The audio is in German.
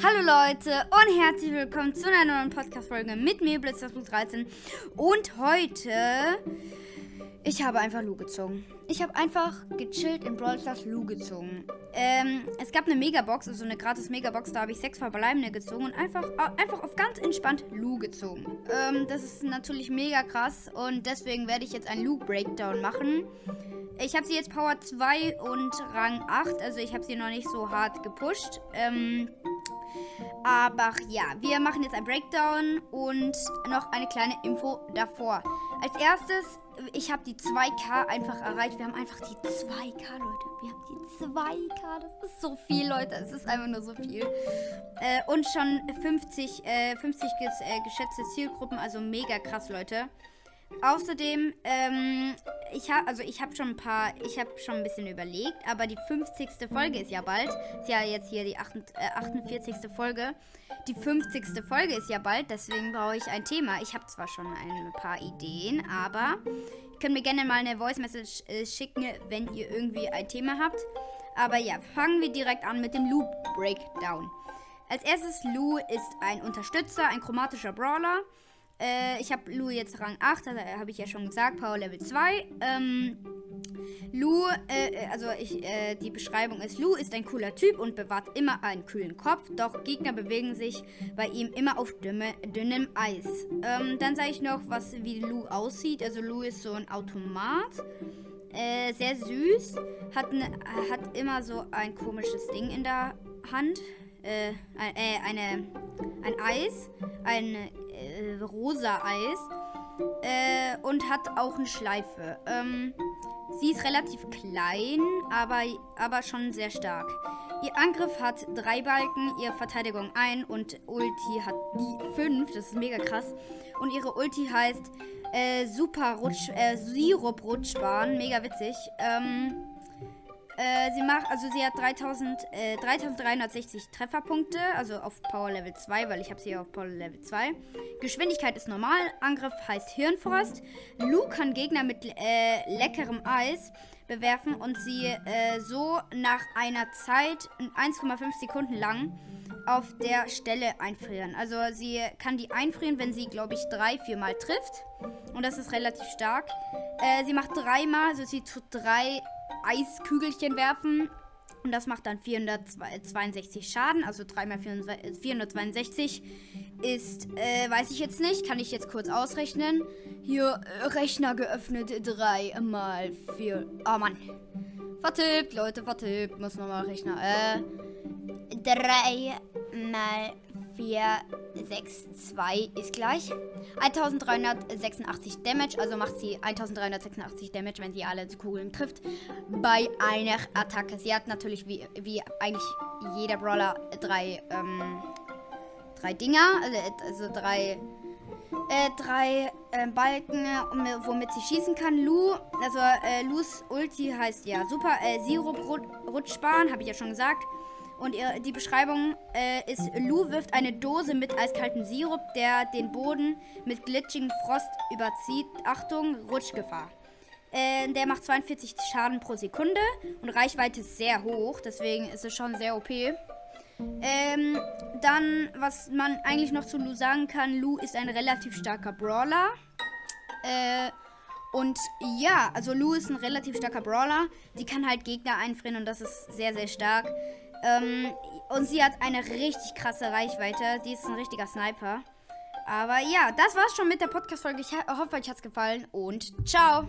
Hallo Leute und herzlich willkommen zu einer neuen Podcast-Folge mit mir, Blitz13. Und heute, ich habe einfach Lu gezogen. Ich habe einfach gechillt in Brawl Stars Lu gezogen. Ähm, es gab eine Megabox, also eine gratis Megabox, da habe ich sechs verbleibende gezogen und einfach, einfach auf ganz entspannt Lu gezogen. Ähm, das ist natürlich mega krass und deswegen werde ich jetzt einen Lu-Breakdown machen. Ich habe sie jetzt Power 2 und Rang 8, also ich habe sie noch nicht so hart gepusht. Ähm, aber ja, wir machen jetzt ein Breakdown und noch eine kleine Info davor. Als erstes, ich habe die 2K einfach erreicht. Wir haben einfach die 2K, Leute. Wir haben die 2K. Das ist so viel, Leute. Es ist einfach nur so viel. Äh, und schon 50, äh, 50 äh, geschätzte Zielgruppen. Also mega krass, Leute. Außerdem, ähm, ich habe also ich habe schon ein paar, ich habe schon ein bisschen überlegt, aber die 50. Folge ist ja bald. Ist ja jetzt hier die 48. Äh, Folge. Die 50. Folge ist ja bald, deswegen brauche ich ein Thema. Ich habe zwar schon ein paar Ideen, aber ihr könnt mir gerne mal eine Voice Message äh, schicken, wenn ihr irgendwie ein Thema habt. Aber ja, fangen wir direkt an mit dem Loop Breakdown. Als erstes, Lou ist ein Unterstützer, ein chromatischer Brawler. Äh, ich habe Lu jetzt Rang 8, also, habe ich ja schon gesagt, Power Level 2. Ähm, Lu, äh, also ich, äh, die Beschreibung ist, Lu ist ein cooler Typ und bewahrt immer einen kühlen Kopf, doch Gegner bewegen sich bei ihm immer auf dünne, dünnem Eis. Ähm, dann sage ich noch, was wie Lu aussieht. Also Lu ist so ein Automat. Äh, sehr süß. Hat, ne, hat immer so ein komisches Ding in der Hand. Äh, äh, eine, ein Eis. Ein äh, rosa Eis. Äh, und hat auch eine Schleife. Ähm, sie ist relativ klein, aber, aber schon sehr stark. Ihr Angriff hat drei Balken, ihre Verteidigung ein und Ulti hat die fünf. Das ist mega krass. Und ihre Ulti heißt äh, Super Rutsch, äh, Sirup Rutschbahn. Mega witzig. Ähm, äh, sie macht, also sie hat 3000, äh, 3360 Trefferpunkte, also auf Power Level 2, weil ich habe sie auf Power Level 2. Geschwindigkeit ist normal, Angriff heißt Hirnfrost. Lu kann Gegner mit äh, leckerem Eis bewerfen und sie äh, so nach einer Zeit 1,5 Sekunden lang auf der Stelle einfrieren. Also sie kann die einfrieren, wenn sie, glaube ich, drei, viermal trifft. Und das ist relativ stark. Äh, sie macht dreimal, also sie tut drei Eiskügelchen werfen. Und das macht dann 462 Schaden. Also 3 mal 462 ist, äh, weiß ich jetzt nicht. Kann ich jetzt kurz ausrechnen. Hier, äh, Rechner geöffnet. 3 mal 4. Oh Mann. Vertippt, Leute, vertippt. Muss nochmal Rechner. Äh, 3 mal 4, 6, 2 ist gleich 1386 Damage. Also macht sie 1386 Damage, wenn sie alle Kugeln trifft. Bei einer Attacke. Sie hat natürlich wie, wie eigentlich jeder Brawler drei, ähm, drei Dinger. Also, also drei. Äh, drei äh, Balken, womit sie schießen kann. Lu, also äh, Lus Ulti heißt ja super äh, Sirup-Rutschbahn, habe ich ja schon gesagt. Und ihr, die Beschreibung äh, ist, Lou wirft eine Dose mit eiskaltem Sirup, der den Boden mit glitschigem Frost überzieht. Achtung, Rutschgefahr. Äh, der macht 42 Schaden pro Sekunde und Reichweite ist sehr hoch, deswegen ist es schon sehr OP. Ähm, dann, was man eigentlich noch zu Lou sagen kann, Lou ist ein relativ starker Brawler. Äh, und ja, also Lou ist ein relativ starker Brawler. Die kann halt Gegner einfrieren und das ist sehr, sehr stark. Ähm, und sie hat eine richtig krasse Reichweite. Die ist ein richtiger Sniper. Aber ja, das war's schon mit der Podcast-Folge. Ich hoffe, euch hat's gefallen und ciao.